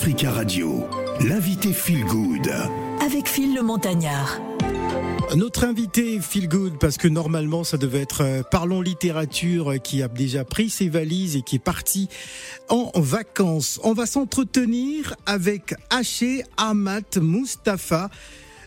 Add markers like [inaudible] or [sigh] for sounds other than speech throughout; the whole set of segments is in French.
Africa Radio, l'invité Feel Good. Avec Phil le Montagnard. Notre invité Feel Good, parce que normalement ça devait être euh, Parlons littérature euh, qui a déjà pris ses valises et qui est parti en vacances. On va s'entretenir avec Haché Amat Mustafa.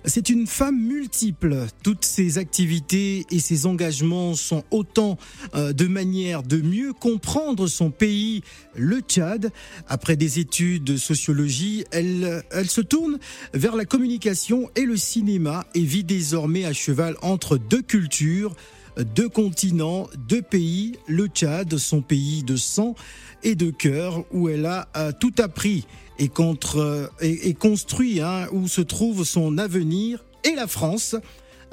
C'est une femme multiple. Toutes ses activités et ses engagements sont autant euh, de manières de mieux comprendre son pays, le Tchad. Après des études de sociologie, elle, elle se tourne vers la communication et le cinéma et vit désormais à cheval entre deux cultures deux continents, deux pays, le Tchad, son pays de sang et de cœur, où elle a euh, tout appris et, contre, et, et construit, hein, où se trouve son avenir, et la France.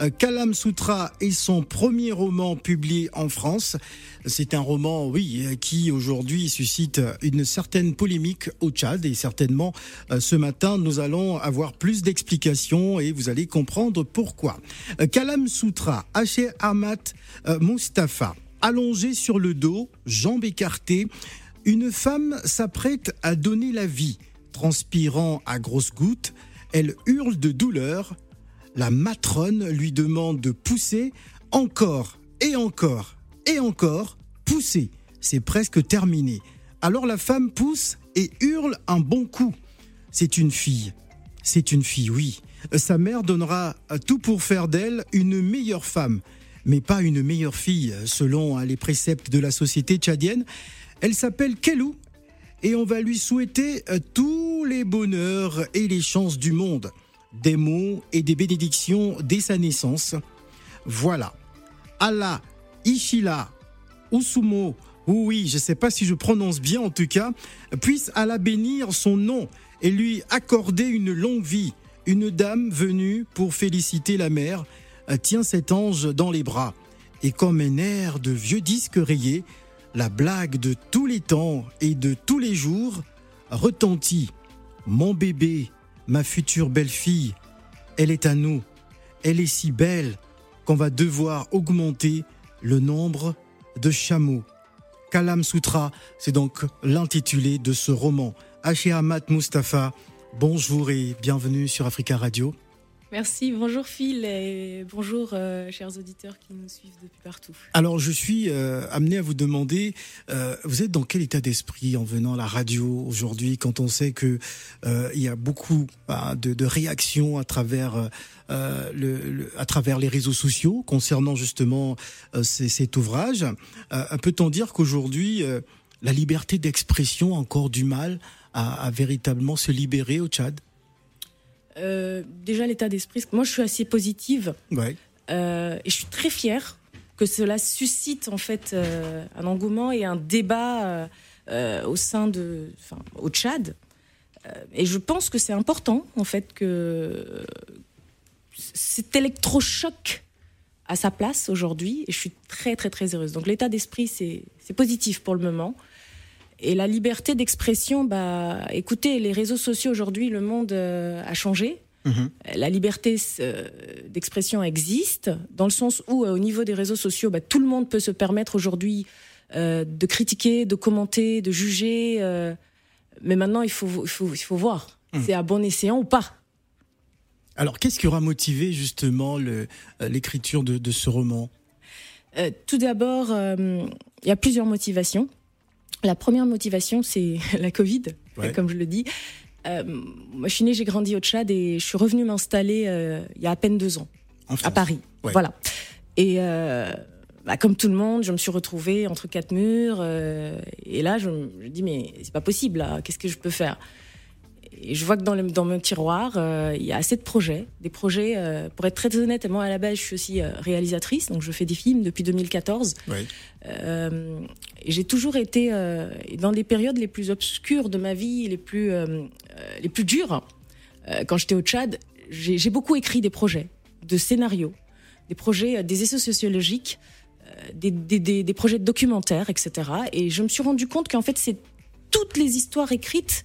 Euh, Kalam Sutra est son premier roman publié en France. C'est un roman, oui, qui aujourd'hui suscite une certaine polémique au Tchad et certainement euh, ce matin nous allons avoir plus d'explications et vous allez comprendre pourquoi. Euh, Kalam Sutra, Haché Ahmad Mustafa, allongé sur le dos, jambes écartées, une femme s'apprête à donner la vie. Transpirant à grosses gouttes, elle hurle de douleur. La matrone lui demande de pousser encore et encore et encore. Pousser, c'est presque terminé. Alors la femme pousse et hurle un bon coup. C'est une fille. C'est une fille, oui. Sa mère donnera tout pour faire d'elle une meilleure femme, mais pas une meilleure fille, selon les préceptes de la société tchadienne. Elle s'appelle Kelou et on va lui souhaiter tous les bonheurs et les chances du monde. Des mots et des bénédictions dès sa naissance. Voilà. Allah, Ishila, Usumo, oui, je ne sais pas si je prononce bien en tout cas, puisse Allah bénir son nom et lui accorder une longue vie. Une dame venue pour féliciter la mère tient cet ange dans les bras et comme un air de vieux disque rayé, la blague de tous les temps et de tous les jours retentit. Mon bébé, ma future belle-fille, elle est à nous. Elle est si belle qu'on va devoir augmenter le nombre de chameaux. Kalam Sutra, c'est donc l'intitulé de ce roman. Haché Mustafa, bonjour et bienvenue sur Africa Radio. Merci, bonjour Phil et bonjour euh, chers auditeurs qui nous suivent depuis partout. Alors je suis euh, amené à vous demander, euh, vous êtes dans quel état d'esprit en venant à la radio aujourd'hui quand on sait que il y a beaucoup bah, de, réactions à travers les réseaux sociaux concernant justement cet ouvrage? Peut-on dire qu'aujourd'hui la liberté d'expression a encore du mal à véritablement se libérer au Tchad euh, déjà l'état d'esprit. Moi, je suis assez positive ouais. euh, et je suis très fière que cela suscite en fait euh, un engouement et un débat au sein de, enfin, au Tchad. Et je pense que c'est important en fait que cet électrochoc à sa place aujourd'hui. Et je suis très très très heureuse. Donc l'état d'esprit c'est positif pour le moment. Et la liberté d'expression, bah, écoutez, les réseaux sociaux aujourd'hui, le monde euh, a changé. Mmh. La liberté euh, d'expression existe, dans le sens où, euh, au niveau des réseaux sociaux, bah, tout le monde peut se permettre aujourd'hui de critiquer, de commenter, de juger. Mais maintenant, il faut, il faut, il faut voir. Mmh. C'est à bon escient ou pas. Alors, qu'est-ce qui aura motivé justement l'écriture de, de, ce roman? Tout d'abord, il y a plusieurs motivations. La première motivation, c'est [laughs] la Covid, ouais. comme je le dis. Euh, moi, je suis née, j'ai grandi au Tchad et je suis revenue m'installer euh, il y a à peine deux ans à Paris. Ouais. Voilà. Et euh, bah, comme tout le monde, je me suis retrouvée entre quatre murs. euh, et là, je me dis mais c'est pas possible. Qu'est-ce que je peux faire? Et je vois que dans, le, dans mon tiroir, euh, il y a assez de projets. Des projets, euh, pour être très honnête, moi à la base, je suis aussi euh, réalisatrice, donc je fais des films depuis 2014. Oui. j'ai toujours été dans les périodes les plus obscures de ma vie, les plus, les plus dures. quand j'étais au Tchad, j'ai beaucoup écrit des projets, de scénarios, des projets, des essais sociologiques, des, des, des, des projets de documentaires, etc. Et je me suis rendu compte qu'en fait, c'est toutes les histoires écrites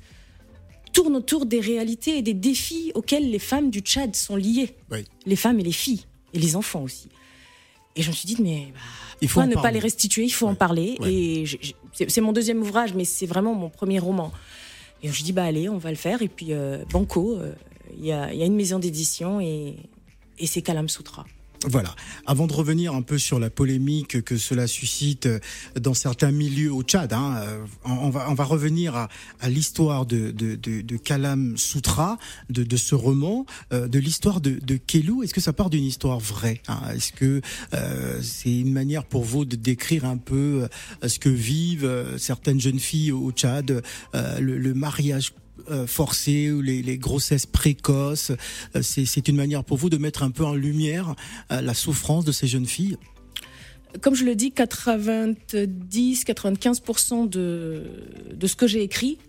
tourne autour des réalités et des défis auxquels les femmes du Tchad sont liées. Oui. Les femmes et les filles, et les enfants aussi. Et je me suis dit, mais bah, il faut ne parler. pas les restituer, il faut ouais. en parler. Ouais. Et c'est mon deuxième ouvrage, mais c'est vraiment mon premier roman. Et je dis bah allez, on va le faire. Et puis banco, il y a, y, a, une maison d'édition et, et c'est Kalam Sutra. Voilà. Avant de revenir un peu sur la polémique que cela suscite dans certains milieux au Tchad, hein, euh, on, va, on va revenir à, à l'histoire de, de, de, de, Kalam Sutra, de, de ce roman, euh, de l'histoire de, de Kelou. Est-ce que ça part d'une histoire vraie hein? Est-ce que euh, c'est une manière pour vous de décrire un peu ce que vivent certaines jeunes filles au Tchad, le, le mariage euh, forcées ou les, les grossesses précoces. Euh, c'est une manière pour vous de mettre un peu en lumière euh, la souffrance de ces jeunes filles? Comme je le dis, 90-95% de, de ce que j'ai écrit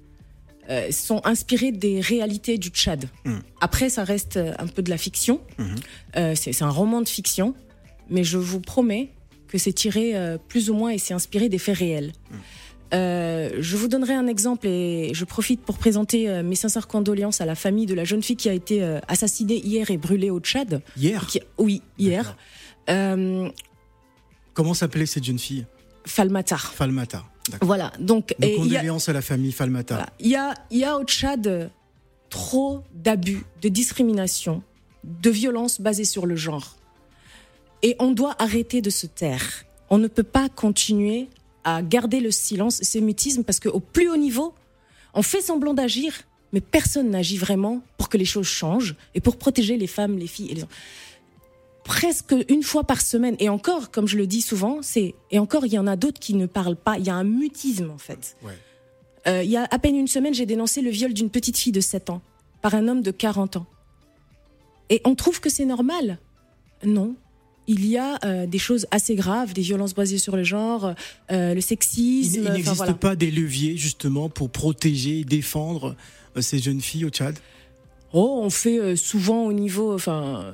sont inspirés des réalités du Tchad. Mmh. Après, ça reste un peu de la fiction. Mmh. c'est un roman de fiction, mais je vous promets que c'est tiré plus ou moins et c'est inspiré des faits réels. Mmh. Euh, je vous donnerai un exemple et je profite pour présenter euh, mes sincères condoléances à la famille de la jeune fille qui a été euh, assassinée hier et brûlée au Tchad. Hier Oui, hier. Comment s'appelait cette jeune fille? Falmatar. Falmatar. Voilà. Donc, Nos condoléances à la famille Falmatar. Il y, a, y a au Tchad trop d'abus, de discrimination, de violence basée sur le genre. Et on doit arrêter de se taire. On ne peut pas continuer à garder le silence, c'est mutisme, parce qu'au plus haut niveau, on fait semblant d'agir, mais personne n'agit vraiment pour que les choses changent et pour protéger les femmes, les filles et les presque une fois par semaine. Et encore, comme je le dis souvent, c'est et encore il y en a d'autres qui ne parlent pas. Il y a un mutisme en fait. Euh, il y a à peine une semaine, j'ai dénoncé le viol d'une petite fille de 7 ans par un homme de 40 ans. Et on trouve que c'est normal? Non, il y a euh, des choses assez graves, des violences basées sur le genre, euh, le sexisme. Il, n'existe pas des leviers justement pour protéger et défendre euh, ces jeunes filles au Tchad? Oh, on fait souvent au niveau, enfin,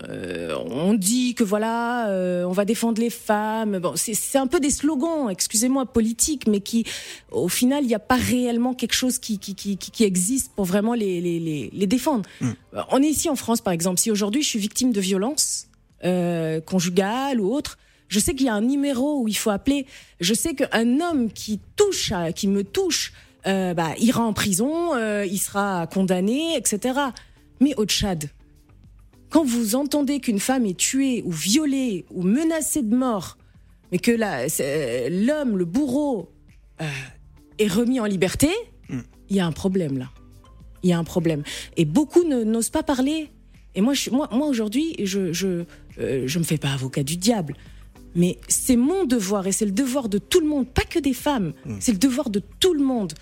on dit que voilà, on va défendre les femmes. Bon, c'est un peu des slogans, excusez-moi, politiques, mais qui, au final, il n'y a pas réellement quelque chose qui, qui, qui, qui existe pour vraiment les, les, les, défendre. Hmm. On est ici en France, par exemple. Si aujourd'hui je suis victime de violence, euh, conjugale ou autre. Je sais qu'il y a un numéro où il faut appeler. Je sais qu'un homme qui touche, qui me touche, euh, bah, ira en prison, euh, il sera condamné, etc. Mais au Tchad, quand vous entendez qu'une femme est tuée ou violée ou menacée de mort, mais que l'homme, le bourreau, est remis en liberté, hmm. il y a un problème là. Il y a un problème. Et beaucoup n'osent pas parler. Et moi, moi, moi aujourd'hui, je, je, euh, je me fais pas avocat du diable. Mais c'est mon devoir et c'est le devoir de tout le monde, pas que des femmes. Mm. C'est le devoir de tout le monde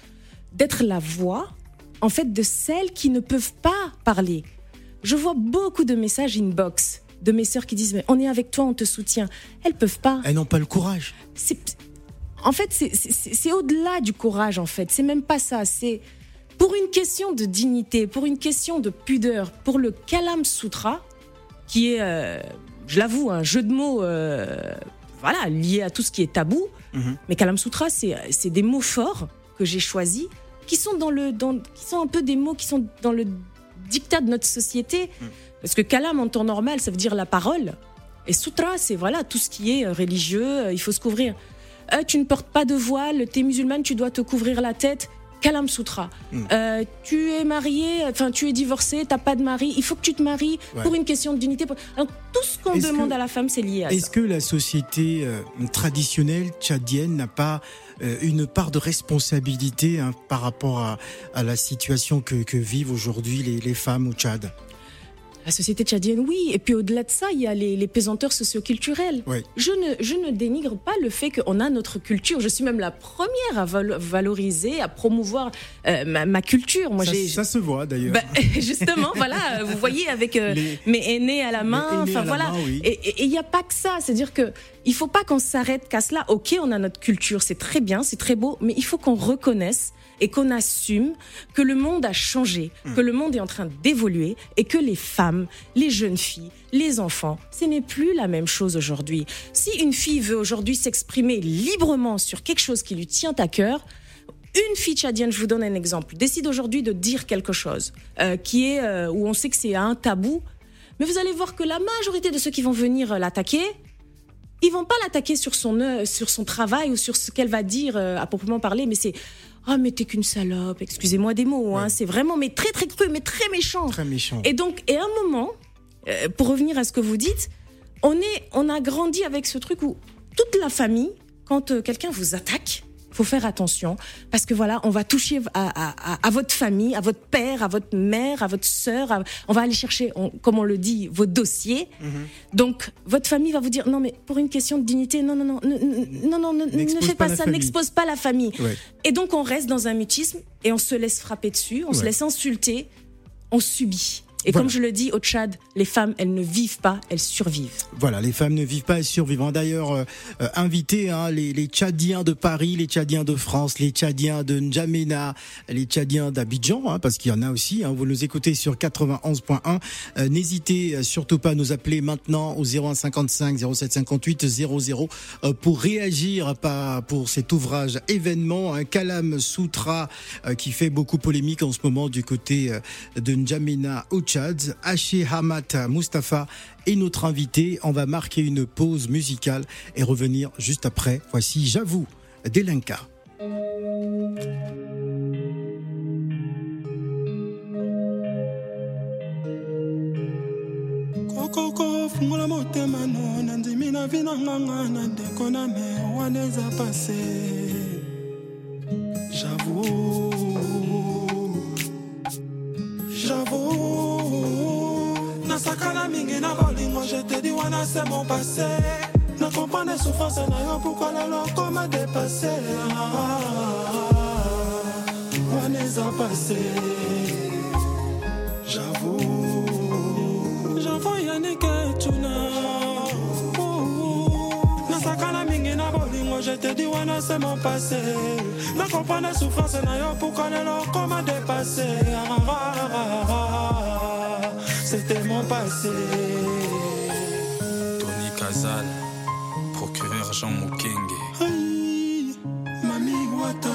d'être la voix, en fait, de celles qui ne peuvent pas parler. Je vois beaucoup de messages inbox de mes sœurs qui disent mais on est avec toi, on te soutient. Elles peuvent pas. Elles n'ont pas le courage. En fait, c'est au-delà du courage. En fait, c'est même pas ça. C'est pour une question de dignité, pour une question de pudeur, pour le Kalam Sutra, qui est, euh, je l'avoue, un jeu de mots euh, voilà, lié à tout ce qui est tabou. Mhm. Mais Kalam Sutra, c'est des mots forts que j'ai choisis, qui sont, dans le, dans, qui sont un peu des mots qui sont dans le dictat de notre société. Mhm. Parce que Kalam, en temps normal, ça veut dire la parole. Et Sutra, c'est voilà, tout ce qui est religieux, il faut se couvrir. Euh, tu ne portes pas de voile, tu es musulmane, tu dois te couvrir la tête. Kalam Sutra. Hmm. Euh, tu es marié, enfin tu es divorcé, t'as pas de mari, il faut que tu te maries pour une question de dignité. Alors, tout ce qu'on demande à la femme, c'est lié à ça. Est-ce que la société euh, traditionnelle tchadienne n'a pas euh, une part de responsabilité hein, par rapport à, la situation que, vivent aujourd'hui les, les femmes au Tchad? La société tchadienne, oui. Et puis au-delà de ça, il y a les, les pesanteurs socioculturelles. Je, ne, je ne dénigre pas le fait qu'on a notre culture. Je suis même la première à valoriser, à promouvoir euh, ma, culture. Moi, ça, ça se voit d'ailleurs. Bah, [laughs] justement, voilà, vous voyez avec euh, mes aînés à la main. Enfin voilà. Et il n'y a pas que ça. C'est-à-dire que il faut pas qu'on s'arrête qu'à cela. Ok, on a notre culture, c'est très bien, c'est très beau, mais il faut qu'on reconnaisse et qu'on assume que le monde a changé, hmm. que le monde est en train d'évoluer et que les femmes, les jeunes filles, les enfants, ce n'est plus la même chose aujourd'hui. Si une fille veut aujourd'hui s'exprimer librement sur quelque chose qui lui tient à cœur, une fille tchadienne, je vous donne un exemple, décide aujourd'hui de dire quelque chose euh, qui est euh, où on sait que c'est un tabou, mais vous allez voir que la majorité de ceux qui vont venir l'attaquer ils vont pas l'attaquer sur son euh, sur son travail ou sur ce qu'elle va dire euh, à proprement parler, mais c'est ah mais t'es qu'une salope, excusez-moi des mots, hein, c'est vraiment mais très très cru, mais très méchant. Très méchant. Et donc et à un moment, euh, pour revenir à ce que vous dites, on est on a grandi avec ce truc où toute la famille, quand quelqu'un vous attaque, faut faire attention parce que voilà, on va toucher à, à- à- à votre famille, à votre père, à votre mère, à votre sœur. à- on va aller chercher, on- comme on le dit, vos dossiers. Donc votre famille va vous dire non mais pour une question de dignité, non non non ne- non non ne, ne fais pas ça, n'expose pas la famille. Ouais. Et donc on reste dans un mutisme et on se laisse frapper dessus, on se laisse insulter, on subit. Et Voilà. comme je le dis au Tchad, les femmes, elles ne vivent pas, elles survivent. Voilà, les femmes ne vivent pas et survivent. A D'ailleurs, euh, euh, invité hein, les, les Tchadiens de Paris, les Tchadiens de France, les Tchadiens de N'Djamena, les Tchadiens d'Abidjan, hein, parce qu'il y en a aussi. Hein, vous nous écoutez sur 91.1. Euh, N'hésitez euh, surtout pas à nous appeler maintenant au 0155 0758 00 euh, pour réagir pas pour cet ouvrage événement, un Kalam Sutra euh, qui fait beaucoup polémique en ce moment du côté euh, de N'Djamena au Tchad. Haché Hamat Mustafa est notre invité. On va marquer une pause musicale et revenir juste après. Voici J'avoue d'Elenka. Wana c'est mon passé na comprendre souffrance na yo pourquoi lelo koma dépassé wana eza passé J'avoue, j'avoue Yannick Tuna. Nasakana mingi na je wana c'est mon passé. Na comprendre la souffrance na yo pourquoi lelo comment dépasser. Ah, ah, ah, ah, C'était mon passé. Procureur Jean Mukenge. Aïe, mami wata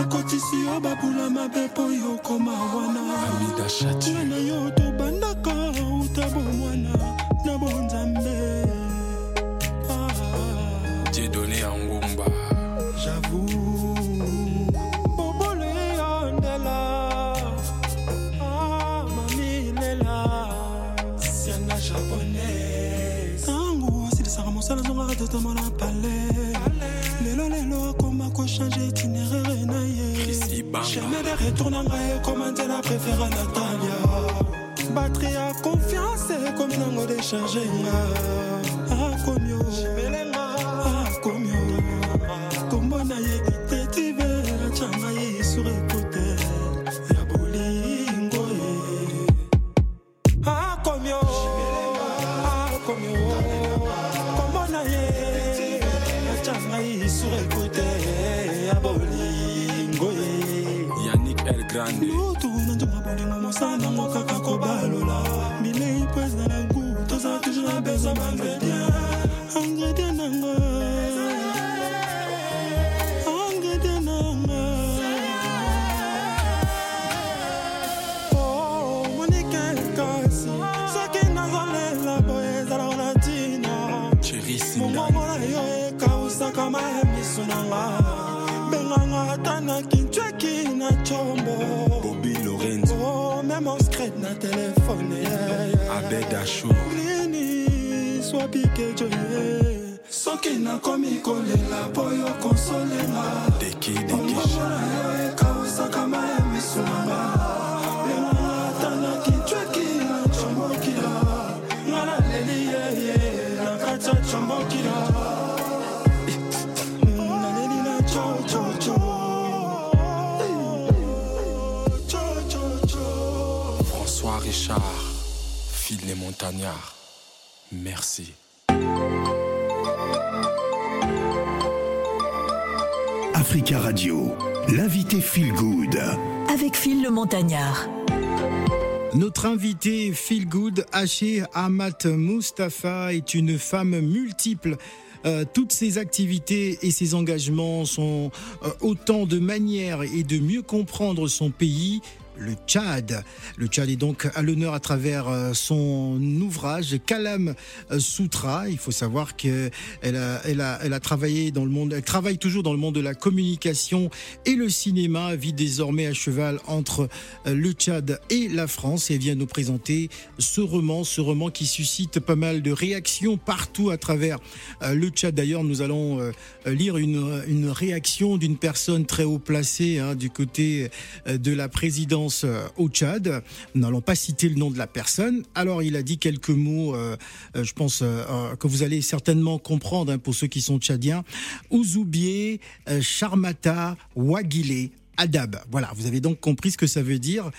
akotisi yo babula mabe mpo yo koma wana. Amida Chati, nga na yo tobandaka uta bomwana na bonzambe Ah, j'avoue. bobolo totomona pale. Lelo lelo akoma kochange itinéraire na ye. Ibanga. chemin de retour na ngai ekoma nzela préféra natalia. Batri ya confiance ekomi nango dechange nga Grande tokotuna njomabongingo mosango mokaka kobalola bilei mpo eza yeah. Abed Achou. nini swapike joye soki nakomi kolela mpo yo konsolenga Deki Deki. mongongo na yo ekausaka benganga Richard. Phil les Montagnards. Merci. Africa Radio, l'invité Feel Good. Avec Phil le Montagnard. Notre invité Feel Good, Haché Amat Mustafa, est une femme multiple. Euh, toutes ses activités et ses engagements sont euh, autant de manières et de mieux comprendre son pays. Le Tchad. Le Tchad est donc à l'honneur à travers euh, son ouvrage Kalam Sutra. Il faut savoir qu'elle a, elle a, elle a travaillé dans le monde, elle travaille toujours dans le monde de la communication et le cinéma, vit désormais à cheval entre euh, le Tchad et la France et vient nous présenter ce roman, ce roman qui suscite pas mal de réactions partout à travers euh, le Tchad. D'ailleurs, nous allons lire une, une réaction d'une personne très haut placée hein, du côté de la présidence euh, au Tchad. Nous n'allons pas citer le nom de la personne. Alors il a dit quelques mots, euh, euh, je pense que vous allez certainement comprendre hein, pour ceux qui sont tchadiens. Ouzoubier, Charmata, Wagile. Adab. Voilà, vous avez donc compris ce que ça veut dire.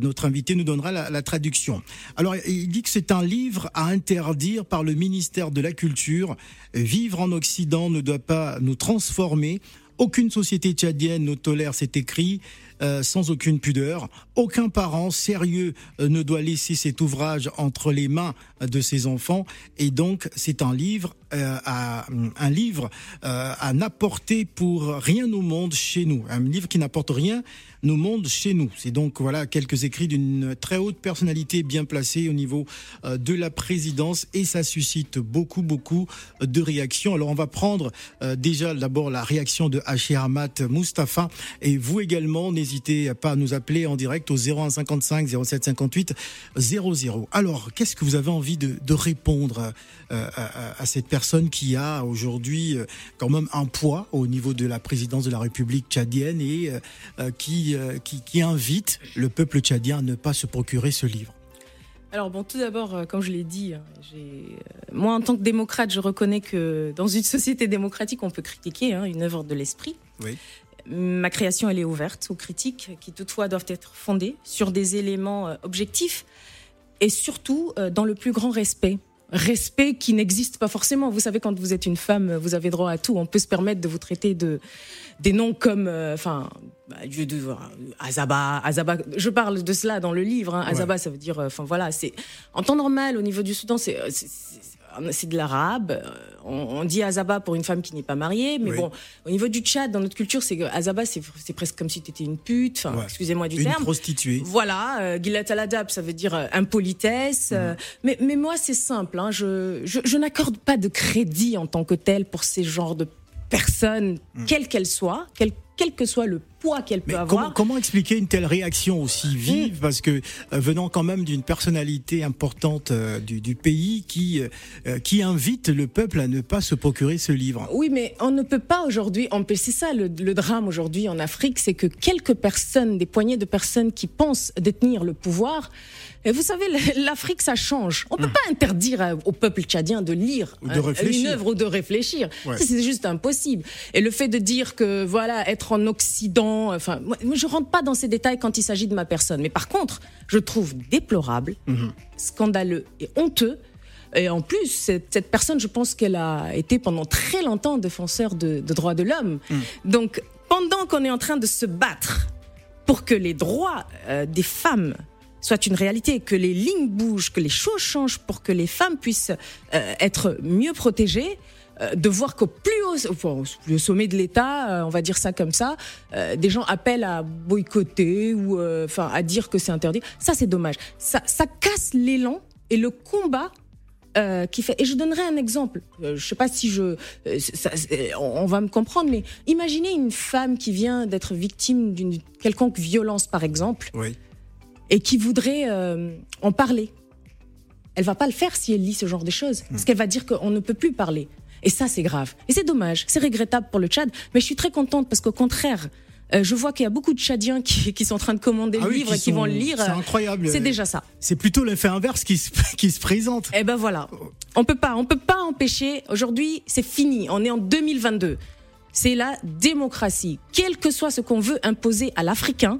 notre invité nous donnera la traduction. Alors, il dit que c'est un livre à interdire par le ministère de la Culture. Vivre en Occident ne doit pas nous transformer. Aucune société tchadienne ne tolère cet écrit. Euh, sans aucune pudeur. Aucun parent sérieux euh, ne doit laisser cet ouvrage entre les mains de ses enfants. Et donc, c'est un livre, euh, à, un livre à n'apporter pour rien au monde chez nous. Un livre qui n'apporte rien au monde chez nous. C'est donc voilà quelques écrits d'une très haute personnalité bien placée au niveau de la présidence et ça suscite beaucoup beaucoup de réactions. Alors on va prendre déjà d'abord la réaction de Haché Ahmad Mustafa et vous également n'hésitez pas à nous appeler en direct au 0155 07 58 00. Alors, qu'est-ce que vous avez envie de, répondre euh, à, cette personne qui a aujourd'hui euh, quand même un poids au niveau de la présidence de la République tchadienne et euh, qui, qui, invite le peuple tchadien à ne pas se procurer ce livre alors bon, tout d'abord, comme je l'ai dit, hein, moi en tant que démocrate, je reconnais que dans une société démocratique, on peut critiquer hein, une œuvre de l'esprit. Oui. Ma création, elle est ouverte aux critiques qui toutefois doivent être fondées sur des éléments objectifs et surtout dans le plus grand respect. Respect qui n'existe pas forcément. Vous savez, quand vous êtes une femme, vous avez droit à tout. On peut se permettre de vous traiter de des noms comme, euh, enfin, bah, Azaba, Azaba. Je parle de cela dans le livre. Hein. Azaba, ça veut dire, enfin voilà, c'est en temps normal au niveau du Soudan, c'est c'est de l'arabe. Euh, on, dit Azaba pour une femme qui n'est pas mariée, mais bon, au niveau du Tchad, dans notre culture, c'est Azaba, c'est presque comme si tu étais une pute. Enfin, excusez-moi du terme. Une prostituée. Voilà, euh, Gilat al-Adab, ça veut dire euh, impolitesse. Euh, mais, mais moi, c'est simple. Hein, je, je, je n'accorde pas de crédit en tant que tel pour ces genres de personnes, mm. quelles qu'elles soient, quelles quel que soit le poids qu'elle peut avoir. Comment, expliquer une telle réaction aussi vive Parce que euh, venant quand même d'une personnalité importante euh, du, pays qui, euh, qui invite le peuple à ne pas se procurer ce livre. Oui, mais on ne peut pas aujourd'hui empêcher ça. Le, le drame aujourd'hui en Afrique, c'est que quelques personnes, des poignées de personnes qui pensent détenir le pouvoir, et vous savez, l'Afrique, ça change. On ne peut pas interdire au peuple tchadien de lire de une œuvre ou de réfléchir. C'est juste impossible. Et le fait de dire que, voilà, être en Occident, enfin, moi, je rentre pas dans ces détails quand il s'agit de ma personne. Mais par contre, je trouve déplorable, mhm. scandaleux et honteux et en plus, cette, personne, je pense qu'elle a été pendant très longtemps défenseur de, droits de l'homme. Mhm. Donc, pendant qu'on est en train de se battre pour que les droits euh, des femmes soit une réalité, que les lignes bougent, que les choses changent pour que les femmes puissent euh, être mieux protégées, euh, de voir qu'au plus haut, sommet de l'État, euh, on va dire ça comme ça, des gens appellent à boycotter ou enfin à dire que c'est interdit. Ça, c'est dommage. Ça, ça casse l'élan et le combat qui fait. Et je donnerai un exemple. je sais pas si je, on va me comprendre, mais imaginez une femme qui vient d'être victime d'une quelconque violence, par exemple. Oui et qui voudrait euh, en parler. Elle va pas le faire si elle lit ce genre de choses, parce hmm. qu'elle va dire qu'on ne peut plus parler. Et ça, c'est grave. Et c'est dommage, c'est regrettable pour le Tchad, mais je suis très contente parce qu'au contraire, euh, je vois qu'il y a beaucoup de Tchadiens qui, [laughs] sont en train de commander le ah livre et qui vont le lire. C'est incroyable. C'est déjà ça. C'est plutôt l'effet inverse qui se, [laughs] qui se présente. Eh ben voilà. On peut pas, on peut pas empêcher. Aujourd'hui, c'est fini. On est en 2022. C'est la démocratie. Quel que soit ce qu'on veut imposer à l'Africain,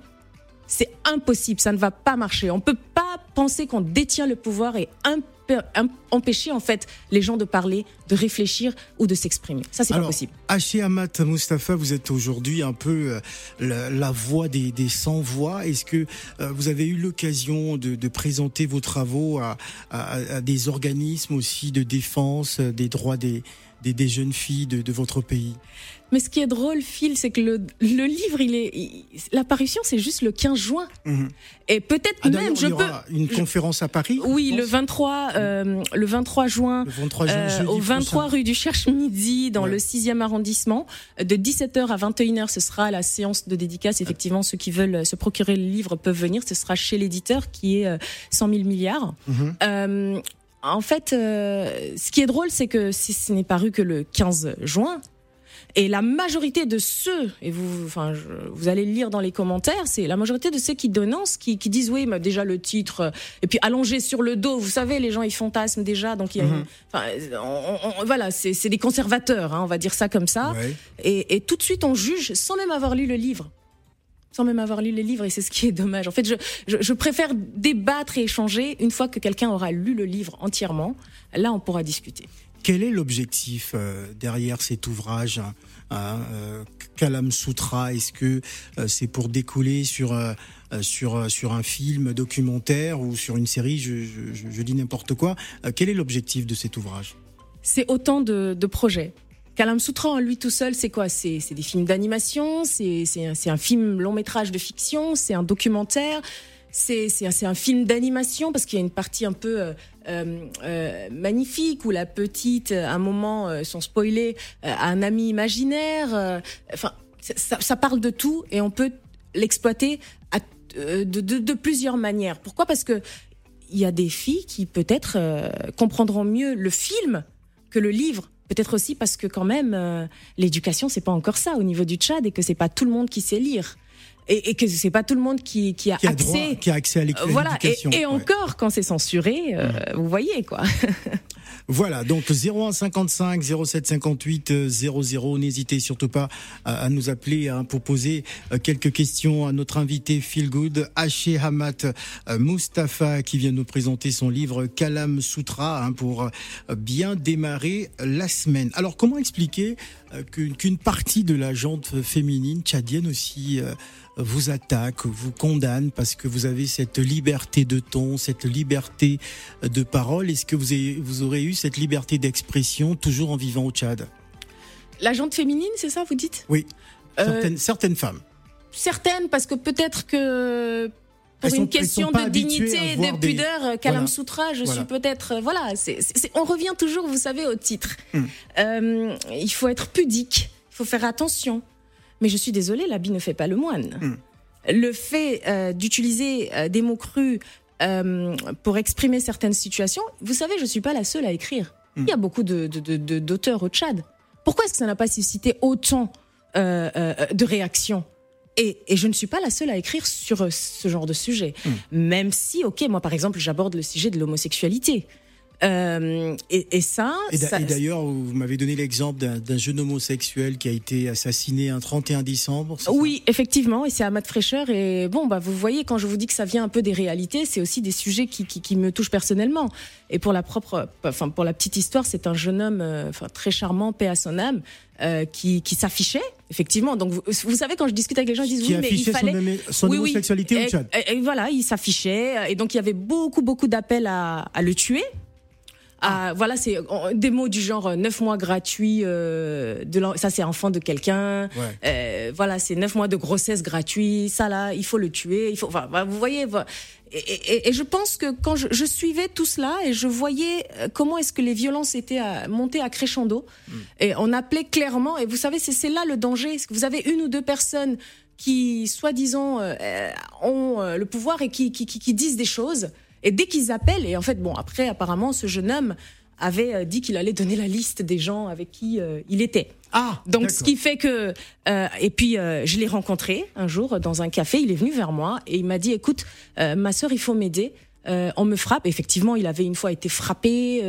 c'est impossible, ça ne va pas marcher. On ne peut pas penser qu'on détient le pouvoir et empêcher en fait les gens de parler, de réfléchir ou de s'exprimer. Ça, c'est pas possible. Haché Amat Mustafa, vous êtes aujourd'hui un peu euh, la, voix des, sans-voix. Est-ce que euh, vous avez eu l'occasion de, présenter vos travaux à, des organismes aussi de défense des droits des, des, jeunes filles de, votre pays? Mais ce qui est drôle, Phil, c'est que le, livre, il est, l'apparition, c'est juste le 15 juin. Mhm. Et peut-être ah, même, je il y aura Une conférence à Paris Oui, le 23, euh, le 23 juin, euh, au 23 rue du Cherche-Midi, dans le 6e arrondissement. De 17h à 21h, ce sera la séance de dédicace. Effectivement, ceux qui veulent se procurer le livre peuvent venir. Ce sera chez l'éditeur qui est 100 000 milliards. Mhm. En fait, euh, ce qui est drôle, c'est que ce n'est paru que le 15 juin. Et la majorité de ceux, et vous, enfin, vous allez le lire dans les commentaires, c'est la majorité de ceux qui dénoncent, qui, qui disent oui, mais déjà le titre, et puis allongé sur le dos, vous savez, les gens ils fantasment déjà, donc il y a, mhm. enfin, voilà, c'est des conservateurs, hein, on va dire ça comme ça, et, et tout de suite on juge sans même avoir lu le livre sans même avoir lu les livres, et c'est ce qui est dommage. En fait, je, je, préfère débattre et échanger une fois que quelqu'un aura lu le livre entièrement. Là, on pourra discuter. Quel est l'objectif euh, derrière cet ouvrage hein, hein euh, Kalam Sutra? Est-ce que euh, c'est pour découler sur sur sur un film documentaire ou sur une série? Je, je, dis n'importe quoi. quel est l'objectif de cet ouvrage? C'est autant de, de projets. Kalam Sutra en lui tout seul, c'est quoi? C'est des films d'animation, c'est un, un film long métrage de fiction, c'est un documentaire, c'est un, un film d'animation parce qu'il y a une partie un peu magnifique où la petite, à un moment, euh, sans spoiler, euh, a un ami imaginaire. Enfin, ça, parle de tout et on peut l'exploiter de, plusieurs manières. Pourquoi? Parce que il y a des filles qui peut-être comprendront mieux le film que le livre Peut-être aussi parce que quand même euh, l'éducation c'est pas encore ça au niveau du Tchad et que c'est pas tout le monde qui sait lire et, et que c'est pas tout le monde qui, qui a accès qui a accès à l'éducation. Voilà et, et encore quand c'est censuré, euh, vous voyez quoi. [laughs] Voilà, donc 0155 0758 00. N'hésitez surtout pas à, nous appeler hein, pour poser euh, quelques questions à notre invité Feel Good, Haché Hamat euh, Mustafa, qui vient nous présenter son livre Kalam Sutra hein, pour euh, bien démarrer la semaine. Alors, comment expliquer qu'une partie de la jante féminine tchadienne aussi vous attaque, vous condamne parce que vous avez cette liberté de ton, cette liberté de parole. Est-ce que vous, avez, vous aurez eu cette liberté d'expression toujours en vivant au Tchad? La jante féminine, c'est ça, vous dites? Oui. Euh, certaines, femmes. Certaines, parce que peut-être que pour une question de dignité, de pudeur, Kalam Sutra, je suis peut-être, voilà, on revient toujours, vous savez, au titre. Hmm. Euh, il faut être pudique, il faut faire attention. Mais je suis désolée, l'habit ne fait pas le moine. Hmm. Le fait euh, d'utiliser euh, des mots crus euh, pour exprimer certaines situations, vous savez, je ne suis pas la seule à écrire. Hmm. Il y a beaucoup d'auteurs de, au Tchad. Pourquoi est-ce que ça n'a pas suscité autant de réactions? Et, je ne suis pas la seule à écrire sur ce genre de sujet. Hmm. Même si, ok, moi par exemple, j'aborde le sujet de l'homosexualité. Euh, et, ça. Et d'ailleurs, vous m'avez donné l'exemple d'un jeune homosexuel qui a été assassiné un 31 décembre. Oui, effectivement, et c'est Ahmad Fraîcheur. Et bon, bah, vous voyez, quand je vous dis que ça vient un peu des réalités, c'est aussi des sujets qui, qui, me touchent personnellement. Et pour la propre, enfin, pour la petite histoire, c'est un jeune homme, euh, enfin, très charmant, paix à son âme, euh, qui, qui s'affichait effectivement. Donc vous, savez quand je discute avec les gens, ils disent oui mais il fallait son, homosexualité au Tchad. Et, voilà, il s'affichait et donc il y avait beaucoup beaucoup d'appels à, à le tuer ah, voilà, c'est des mots du genre euh, neuf mois gratuits, euh, de ça c'est enfant de quelqu'un. Euh, voilà, c'est neuf mois de grossesse gratuit. Ça là, il faut le tuer. Il faut, enfin, vous voyez. Et, et, je pense que quand je, je, suivais tout cela et je voyais euh, comment est-ce que les violences étaient à, montées à crescendo, mm. et on appelait clairement. Et vous savez, c'est là le danger. que vous avez une ou deux personnes qui, soi-disant, ont le pouvoir et qui, qui, qui, qui disent des choses et dès qu'ils appellent, et en fait, bon, après, apparemment, ce jeune homme avait euh, dit qu'il allait donner la liste des gens avec qui euh, il était. Ah, donc ce qui fait que euh, et puis euh, je l'ai rencontré un jour dans un café, il est venu vers moi et il m'a dit écoute euh, ma sœur il faut m'aider, on me frappe. Effectivement il avait une fois été frappé,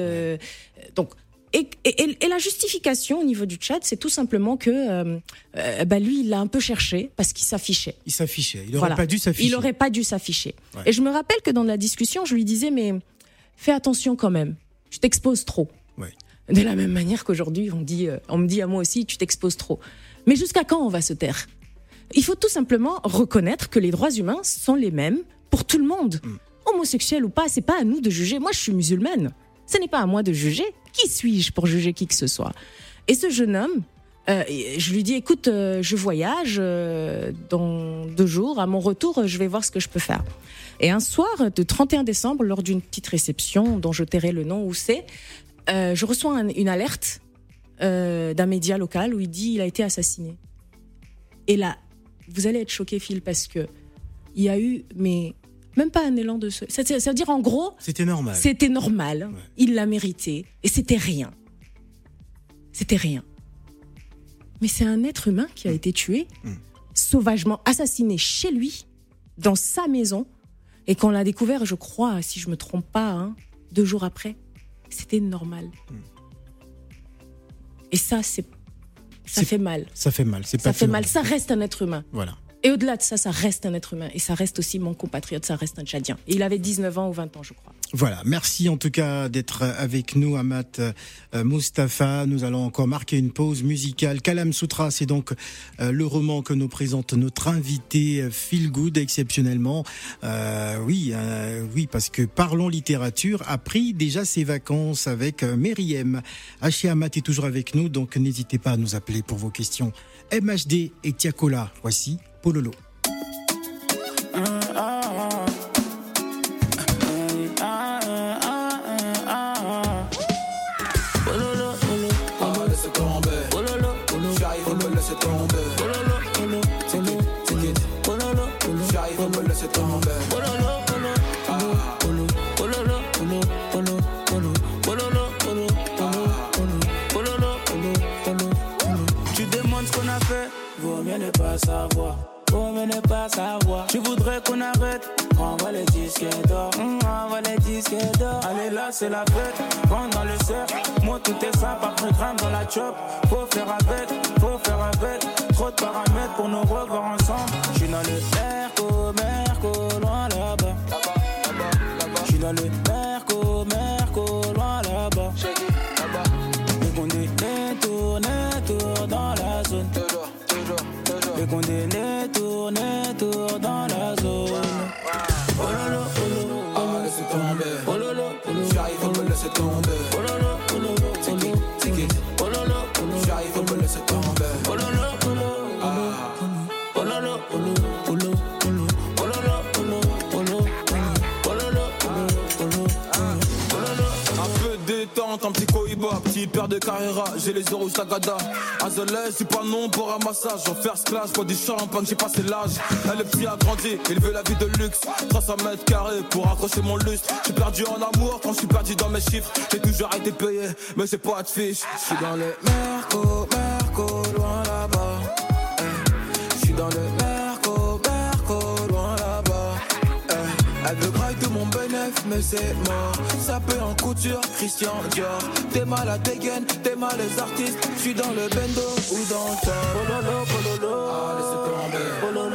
donc et, et, et, la justification au niveau du chat, c'est tout simplement que euh, bah lui, il l'a un peu cherché parce qu'il s'affichait. Il s'affichait. Il n'aurait pas dû s'afficher. Il n'aurait pas dû s'afficher. Et je me rappelle que dans la discussion, je lui disais, mais fais attention quand même. Tu t'exposes trop. Ouais. De la même manière qu'aujourd'hui, on, dit, euh, on me dit à moi aussi, tu t'exposes trop. Mais jusqu'à quand on va se taire? Il faut tout simplement reconnaître que les droits humains sont les mêmes pour tout le monde. Mm. Homosexuel ou pas, c'est pas à nous de juger. Moi, je suis musulmane. Ce n'est pas à moi de juger qui suis-je pour juger qui que ce soit? Et ce jeune homme, euh, je lui dis, écoute, euh, je voyage euh, dans deux jours. À mon retour, je vais voir ce que je peux faire. Et un soir de 31 décembre, lors d'une petite réception dont je tairai le nom où c'est, je reçois un- une alerte d'un média local où il dit il a été assassiné. Et là, vous allez être choqué, Phil, parce que il y a eu, mais même pas un élan de ce. Ça, ça veut dire en gros, C'était normal. c'était normal, il l'a mérité, et c'était rien. C'était rien. Mais c'est un être humain qui a été tué, sauvagement assassiné chez lui, dans sa maison, et qu'on l'a découvert, je crois, si je me trompe pas, hein, deux jours après, c'était normal. Et ça, c'est, ça fait mal. Ça fait mal. C'est Ça pas fait fait mal. Ça reste un être humain. Voilà. Et au-delà de ça, ça reste un être humain. Et ça reste aussi mon compatriote, ça reste un Tchadien. Il avait 19 ans ou 20 ans, je crois. Voilà, merci en tout cas d'être avec nous, Amat euh, Mustafa. Nous allons encore marquer une pause musicale. Kalam Sutra, c'est donc euh, le roman que nous présente notre invité euh, Feel Good exceptionnellement. Oui, oui, parce que Parlons littérature a pris déjà ses vacances avec Meriem. Haché Amat est toujours avec nous, donc n'hésitez pas à nous appeler pour vos questions. MHD et Tiakola, voici Pololo. Tu demandes ce qu'on a fait, vaut mieux ne pas savoir. Ne pas savoir. Tu voudrais qu'on arrête, envoie les disques d'or. Hum, envoie les disques d'or. Allez là, c'est la fête. Rentre dans le cercle. Moi, tout est simple, après gramme dans la chop. Faut faire avec, cohiba, petit père de Carrera, j'ai les euros Sagada. Azolet, c'est pas non pour un massage. En first class, bois du champagne, j'ai passé l'âge. Elle, le petit a grandi, il veut la vie de luxe. 300 mètres carrés pour accrocher mon lustre. J'suis perdu en amour quand j'suis perdu dans mes chiffres. J'ai toujours été payé, mais c'est pas de fiche. J'suis dans le Merco, Elle veut graille de mon bénéf, mais c'est mort. Ça peut en couture, Christian Dior. T'es mal à dégaine, t'es mal les artistes. J'suis dans le bendo ou dans le. Pololo, pololo. Ah, laissez tomber. Pololo,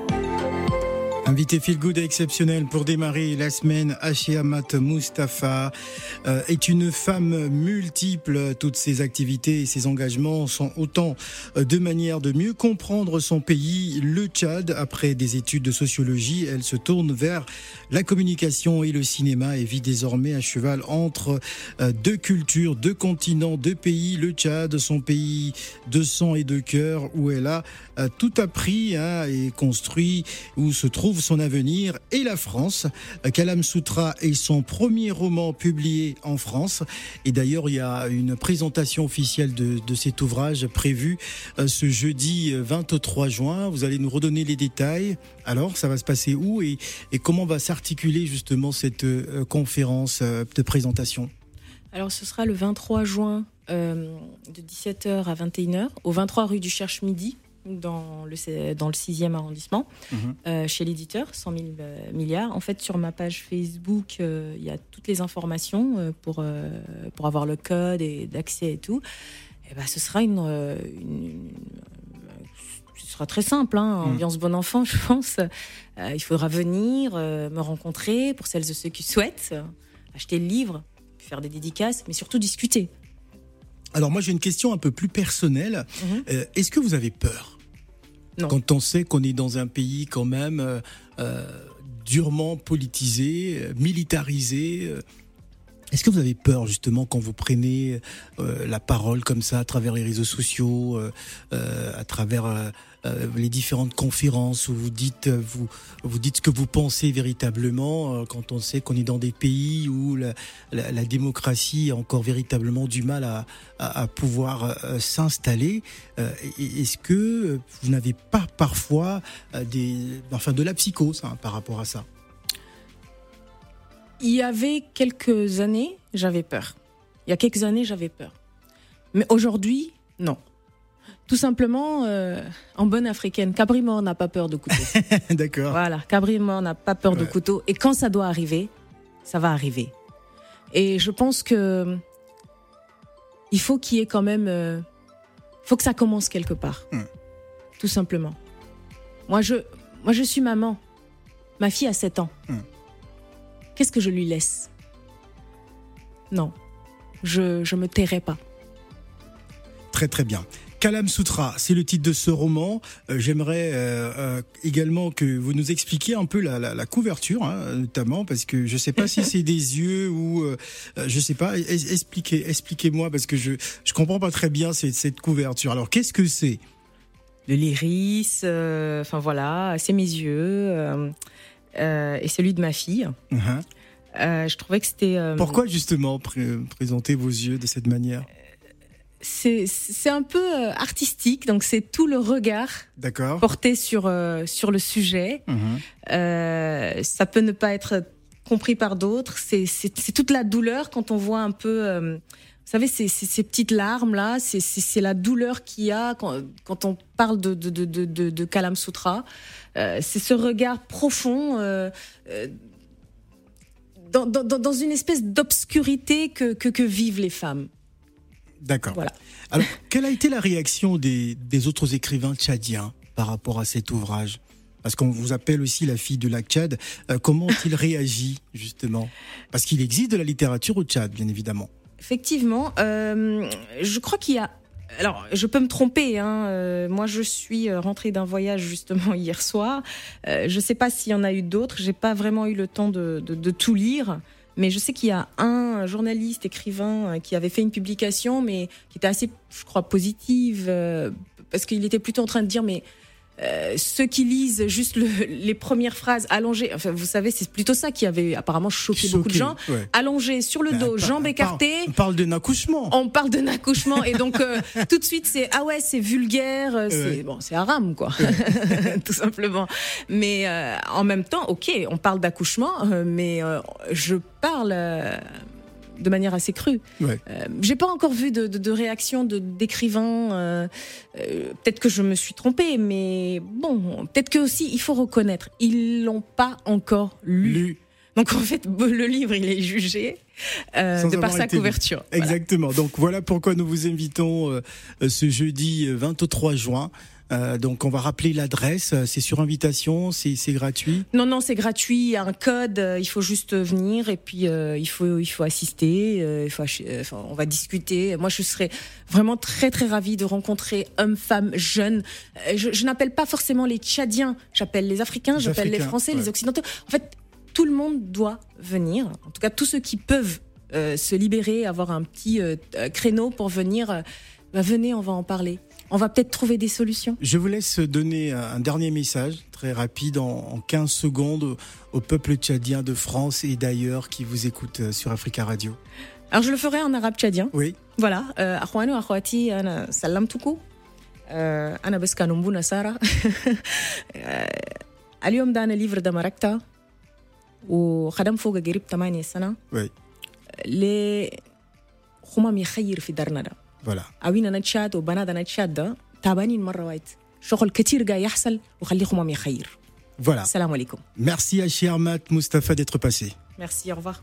Invité Feel Good exceptionnel pour démarrer la semaine, Amat Mustafa euh, est une femme multiple. Toutes ses activités et ses engagements sont autant euh, de manières de mieux comprendre son pays, le Tchad. Après des études de sociologie, elle se tourne vers la communication et le cinéma et vit désormais à cheval entre euh, deux cultures, deux continents, deux pays. Le Tchad, son pays de sang et de cœur, où elle a tout appris hein, et construit, où se trouve son avenir et la France. Kalam Sutra est son premier roman publié en France. Et d'ailleurs, il y a une présentation officielle de, cet ouvrage prévue euh, ce jeudi 23 juin. Vous allez nous redonner les détails. Alors, ça va se passer où et, comment va s'articuler justement cette euh, conférence euh, de présentation? Alors, ce sera le 23 juin de 17h à 21h au 23 rue du Cherche-Midi dans le, dans le 6e arrondissement, mhm. euh, chez l'éditeur, 100 000 euh, milliards. En fait, sur ma page Facebook, euh, il y a toutes les informations pour, pour avoir le code et d'accès et tout. Et ben, ce sera une, ce sera très simple, hein, mhm. ambiance bon enfant, [laughs] je pense. il faudra venir me rencontrer pour celles et ceux qui souhaitent, acheter le livre, faire des dédicaces, mais surtout discuter. Alors moi j'ai une question un peu plus personnelle. Mhm. Euh, est-ce que vous avez peur non. Quand on sait qu'on est dans un pays quand même euh, euh, durement politisé, militarisé, est-ce que vous avez peur justement quand vous prenez la parole comme ça à travers les réseaux sociaux, à travers euh, les différentes conférences où vous dites, euh, vous, vous dites ce que vous pensez véritablement, euh, quand on sait qu'on est dans des pays où la, la, démocratie a encore véritablement du mal à, à, pouvoir s'installer. Est-ce que vous n'avez pas parfois des, enfin, de la psychose hein, par rapport à ça? Il y avait quelques années, j'avais peur. Il y a quelques années, j'avais peur. Mais aujourd'hui, non. Tout simplement, euh, en bonne africaine, cabri mort n'a pas peur de couteau. [laughs] D'accord. Voilà, cabri mort n'a pas peur de couteau. Et quand ça doit arriver, ça va arriver. Et je pense que il faut qu'il y ait quand même, euh, faut que ça commence quelque part, hmm. tout simplement. Moi, je, moi, je suis maman. Ma fille a 7 ans. Hmm. Qu'est-ce que je lui laisse? Non, je, je me tairai pas. Très très bien. Kalam Sutra, c'est le titre de ce roman. Euh, j'aimerais euh, euh, également que vous nous expliquiez un peu la, couverture, hein, notamment parce que je ne sais pas si c'est des [laughs] yeux ou je sais pas. Expliquez, expliquez-moi parce que je je comprends pas très bien cette, cette couverture. Alors qu'est-ce que c'est? Le l'iris, enfin voilà, c'est mes yeux et celui de ma fille. Uh-huh. je trouvais que c'était. Pourquoi justement présenter vos yeux de cette manière? C'est un peu euh, artistique, donc c'est tout le regard porté sur, euh, sur le sujet. Euh, ça peut ne pas être compris par d'autres. C'est toute la douleur quand on voit un peu, savez, ces, ces, petites larmes là, c'est la douleur qu'il y a quand, quand, on parle de, de, de, de, de Kalam Sutra. c'est ce regard profond. Dans, dans, dans, une espèce d'obscurité que, que, que vivent les femmes. D'accord. Voilà. Alors, quelle a été la réaction des, autres écrivains tchadiens par rapport à cet ouvrage? Parce qu'on vous appelle aussi la fille de la Tchad. Euh, comment ont-ils [laughs] réagi, justement? Parce qu'il existe de la littérature au Tchad, bien évidemment. Effectivement. Euh, je crois qu'il y a. Alors, je peux me tromper. Hein, euh, moi, je suis rentrée d'un voyage justement [laughs] hier soir. je ne sais pas s'il y en a eu d'autres. J'ai pas vraiment eu le temps de, de tout lire. Mais je sais qu'il y a un journaliste, écrivain, euh, qui avait fait une publication, mais qui était assez, je crois, positive, euh, parce qu'il était plutôt en train de dire, mais euh, ceux qui lisent juste les premières phrases allongées, enfin, vous savez, c'est plutôt ça qui avait apparemment choqué, beaucoup de gens. Allongées sur le dos, jambes écartées. On parle d'un accouchement. On parle d'un accouchement et donc euh, [laughs] tout de suite c'est ah ouais c'est vulgaire, euh, c'est bon c'est haram quoi, [laughs] tout simplement. Mais en même temps, ok, on parle d'accouchement, mais je parle de manière assez crue. Euh, j'ai pas encore vu de, de, réaction d'écrivains. Euh, euh, peut-être que je me suis trompée, mais bon, peut-être que aussi il faut reconnaître, ils l'ont pas encore lu. Donc en fait, [laughs] le livre, il est jugé de par sa couverture. Exactement. Donc voilà pourquoi nous vous invitons ce jeudi 23 juin Euh, donc on va rappeler l'adresse. C'est sur invitation, c'est gratuit? Non, non, c'est gratuit. Il y a un code. euh, Il faut juste venir et puis euh, il faut il faut assister. il faut ach- enfin, on va discuter. Moi, je serais vraiment très très ravie de rencontrer hommes, femmes, jeunes. Je, je n'appelle pas forcément les Tchadiens. J'appelle les Africains. J'appelle les Français, ouais. les Occidentaux. En fait, tout le monde doit venir. En tout cas, tous ceux qui peuvent euh, se libérer, avoir un petit euh, créneau pour venir. euh, bah, venez, on va en parler On va peut-être trouver des solutions. Je vous laisse donner un dernier message très rapide en, en 15 secondes au, au peuple tchadien de France et d'ailleurs qui vous écoute euh, sur Africa Radio. Alors, je le ferai en arabe tchadien. Oui, فوالا آه، اخواني واخواتي انا سلمتكم آه، انا بس كنمبونا ساره آه، اليوم ده انا ليفر ده مركتا وخدم فوق قريب 8 سنه oui, ل خمام يخير في درنا ده Voilà. اوينا نتشاد وبنادنا نتشاد تعبانين مرة وايد شغل كتير قاعد يحصل وخلي خمام يخير Voilà. السلام عليكم Merci à Chermat Mustafa d'être passé. ميرسي au revoir